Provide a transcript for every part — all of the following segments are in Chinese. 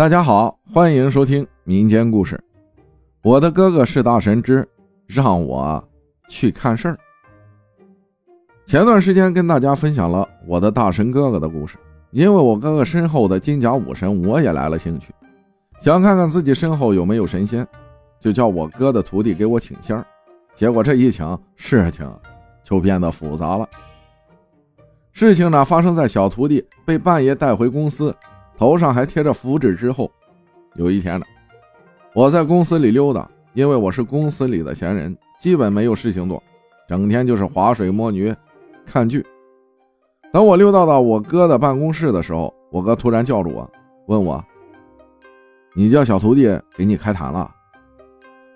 大家好，欢迎收听民间故事。我的哥哥是大神之让我去看事儿。前段时间跟大家分享了我的大神哥哥的故事，因为我哥哥身后的金甲武神，我也来了兴趣，想看看自己身后有没有神仙，就叫我哥的徒弟给我请仙儿。结果这一请，事情就变得复杂了。事情呢，发生在小徒弟被半夜带回公司。头上还贴着符纸。之后，有一天呢，我在公司里溜达，因为我是公司里的闲人，基本没有事情做，整天就是划水摸鱼、看剧。等我溜达到我哥的办公室的时候，我哥突然叫住我，问我：“你叫小徒弟给你开坛了？”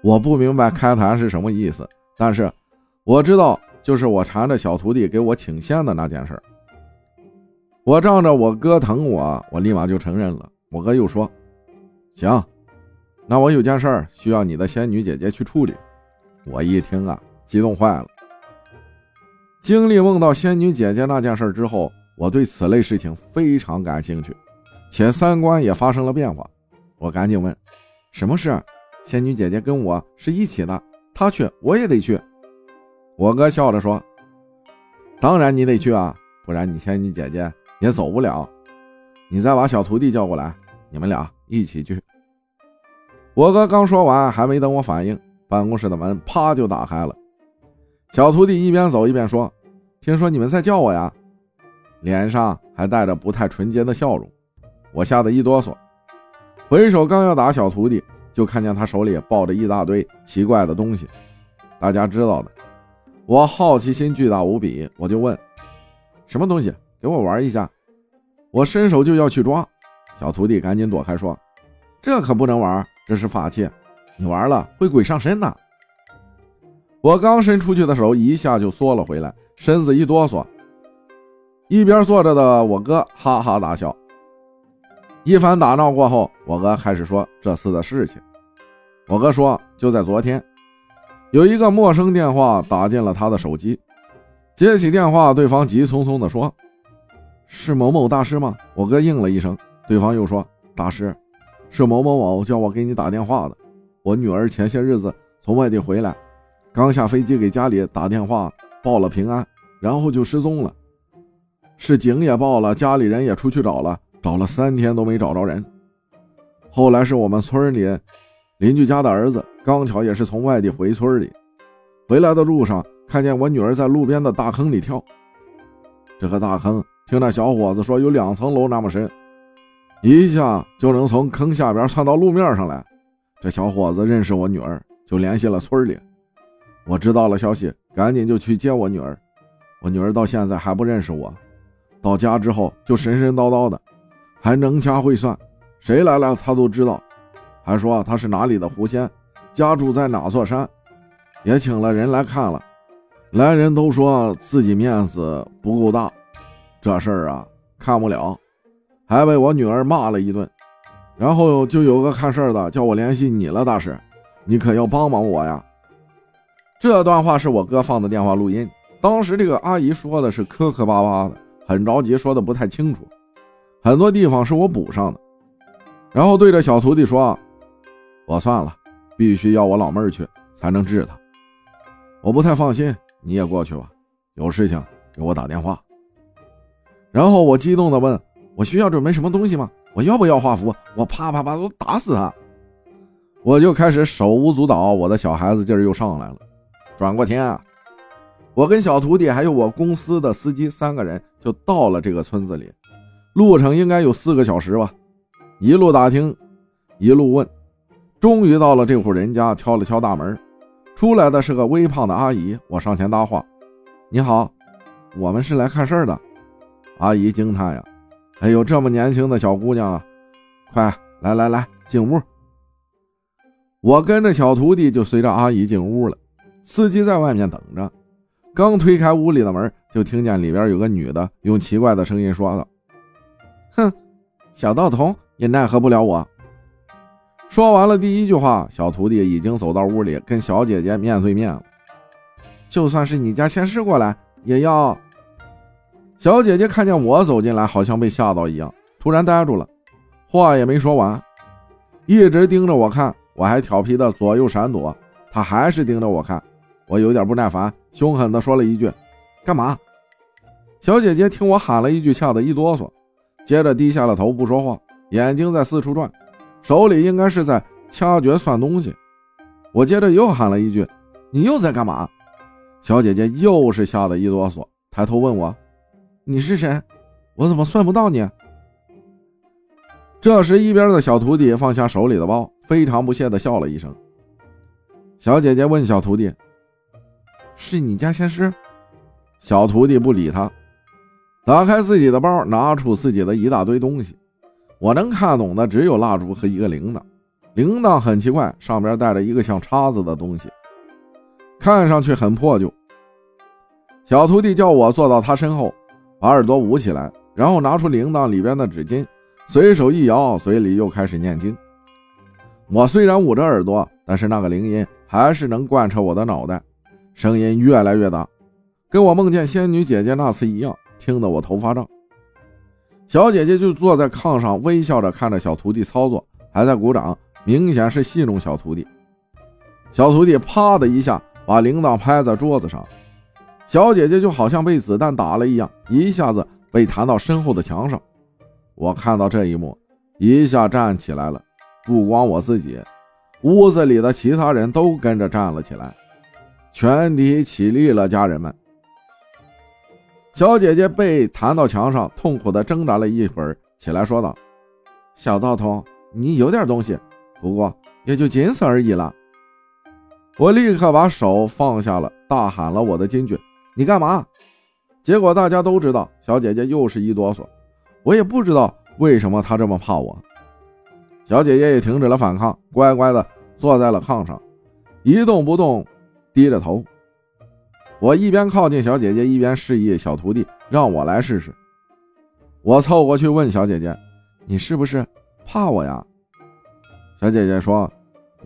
我不明白开坛是什么意思，但是我知道，就是我缠着小徒弟给我请仙的那件事。我仗着我哥疼我，我立马就承认了。我哥又说：“行，那我有件事儿需要你的仙女姐姐去处理。”我一听啊，激动坏了。经历梦到仙女姐姐那件事之后，我对此类事情非常感兴趣，且三观也发生了变化。我赶紧问：“什么事？”仙女姐姐跟我是一起的，她去我也得去。我哥笑着说：“当然你得去啊，不然你仙女姐姐。”也走不了，你再把小徒弟叫过来，你们俩一起去。我哥刚说完，还没等我反应，办公室的门啪就打开了。小徒弟一边走一边说：“听说你们在叫我呀？”脸上还带着不太纯洁的笑容。我吓得一哆嗦，回手刚要打小徒弟，就看见他手里抱着一大堆奇怪的东西。大家知道的，我好奇心巨大无比，我就问：“什么东西？”给我玩一下，我伸手就要去抓，小徒弟赶紧躲开，说：“这可不能玩，这是法器，你玩了会鬼上身的。”我刚伸出去的手一下就缩了回来，身子一哆嗦。一边坐着的我哥哈哈大笑。一番打闹过后，我哥开始说这次的事情。我哥说，就在昨天，有一个陌生电话打进了他的手机，接起电话，对方急匆匆地说。是某某大师吗？我哥应了一声，对方又说：“大师，是某某某叫我给你打电话的。我女儿前些日子从外地回来，刚下飞机给家里打电话报了平安，然后就失踪了。是警也报了，家里人也出去找了，找了三天都没找着人。后来是我们村里邻居家的儿子，刚巧也是从外地回村里，回来的路上看见我女儿在路边的大坑里跳，这个大坑。”听那小伙子说，有两层楼那么深，一下就能从坑下边窜到路面上来。这小伙子认识我女儿，就联系了村里。我知道了消息，赶紧就去接我女儿。我女儿到现在还不认识我，到家之后就神神叨叨的，还能掐会算，谁来了她都知道，还说她是哪里的狐仙，家住在哪座山，也请了人来看了，来人都说自己面子不够大。这事儿啊，看不了，还被我女儿骂了一顿，然后就有个看事儿的叫我联系你了，大师，你可要帮帮我呀。这段话是我哥放的电话录音，当时这个阿姨说的是磕磕巴巴的，很着急，说的不太清楚，很多地方是我补上的。然后对着小徒弟说：“我算了，必须要我老妹儿去才能治他，我不太放心，你也过去吧，有事情给我打电话。”然后我激动地问：“我需要准备什么东西吗？我要不要画符？我啪啪啪都打死他！”我就开始手舞足蹈，我的小孩子劲儿又上来了。转过天啊，我跟小徒弟还有我公司的司机三个人就到了这个村子里，路程应该有四个小时吧。一路打听，一路问，终于到了这户人家，敲了敲大门，出来的是个微胖的阿姨。我上前搭话：“你好，我们是来看事儿的。”阿姨惊叹呀：“哎呦，这么年轻的小姑娘啊！快来来来，进屋。”我跟着小徒弟就随着阿姨进屋了。司机在外面等着，刚推开屋里的门，就听见里边有个女的用奇怪的声音说道：“哼，小道童也奈何不了我。”说完了第一句话，小徒弟已经走到屋里，跟小姐姐面对面了。就算是你家仙师过来，也要。小姐姐看见我走进来，好像被吓到一样，突然呆住了，话也没说完，一直盯着我看，我还调皮的左右闪躲，他还是盯着我看。我有点不耐烦，凶狠的说了一句：“干嘛？”小姐姐听我喊了一句，吓得一哆嗦，接着低下了头不说话，眼睛在四处转，手里应该是在掐诀算东西。我接着又喊了一句：“你又在干嘛？”小姐姐又是吓得一哆嗦，抬头问我：“你是谁？我怎么算不到你？”这时，一边的小徒弟放下手里的包，非常不屑地笑了一声。小姐姐问小徒弟：“是你家仙师？”小徒弟不理他，打开自己的包，拿出自己的一大堆东西。我能看懂的只有蜡烛和一个铃铛。铃铛很奇怪，上边带着一个像叉子的东西，看上去很破旧。小徒弟叫我坐到他身后，把耳朵捂起来，然后拿出铃铛里边的纸巾。随手一摇，嘴里又开始念经。我虽然捂着耳朵，但是那个铃音还是能贯彻我的脑袋，声音越来越大，跟我梦见仙女姐姐那次一样，听得我头发胀。小姐姐就坐在炕上，微笑着看着小徒弟操作，还在鼓掌，明显是戏弄小徒弟。小徒弟啪的一下把铃铛拍在桌子上，小姐姐就好像被子弹打了一样，一下子被弹到身后的墙上。我看到这一幕，一下站起来了。不光我自己，屋子里的其他人都跟着站了起来，全体起立了。家人们，小姐姐被弹到墙上，痛苦地挣扎了一会儿，起来说道：“小道童，你有点东西，不过也就仅此而已了。”我立刻把手放下了，大喊了我的金句：“你干嘛？”结果大家都知道，小姐姐又是一哆嗦。我也不知道为什么她这么怕我。小姐姐也停止了反抗，乖乖的坐在了炕上，一动不动，低着头。我一边靠近小姐姐，一边示意小徒弟让我来试试。我凑过去问小姐姐：“你是不是怕我呀？”小姐姐说：“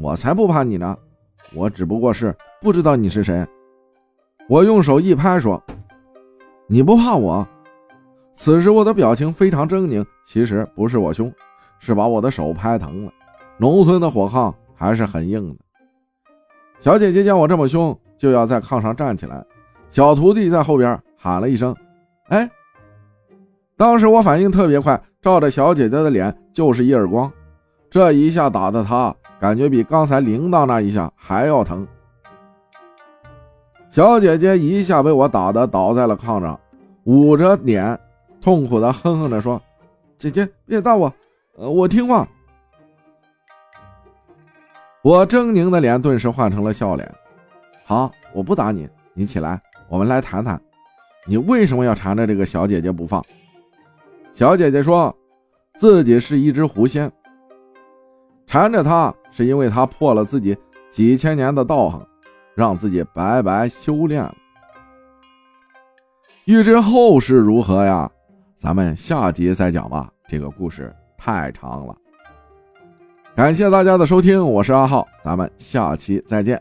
我才不怕你呢，我只不过是不知道你是谁。”我用手一拍说：“你不怕我？”此时我的表情非常狰狞，其实不是我凶，是把我的手拍疼了。农村的火炕还是很硬的。小姐姐见我这么凶，就要在炕上站起来。小徒弟在后边喊了一声：“哎！”当时我反应特别快，照着小姐姐的脸就是一耳光。这一下打的她感觉比刚才铃铛那一下还要疼。小姐姐一下被我打的倒在了炕上，捂着脸。痛苦的哼哼着说：“姐姐，别打我，呃，我听话。”我狰狞的脸顿时换成了笑脸。好，我不打你，你起来，我们来谈谈，你为什么要缠着这个小姐姐不放？小姐姐说自己是一只狐仙，缠着她是因为她破了自己几千年的道行，让自己白白修炼了。欲知后事如何呀？咱们下集再讲吧，这个故事太长了。感谢大家的收听，我是阿浩，咱们下期再见。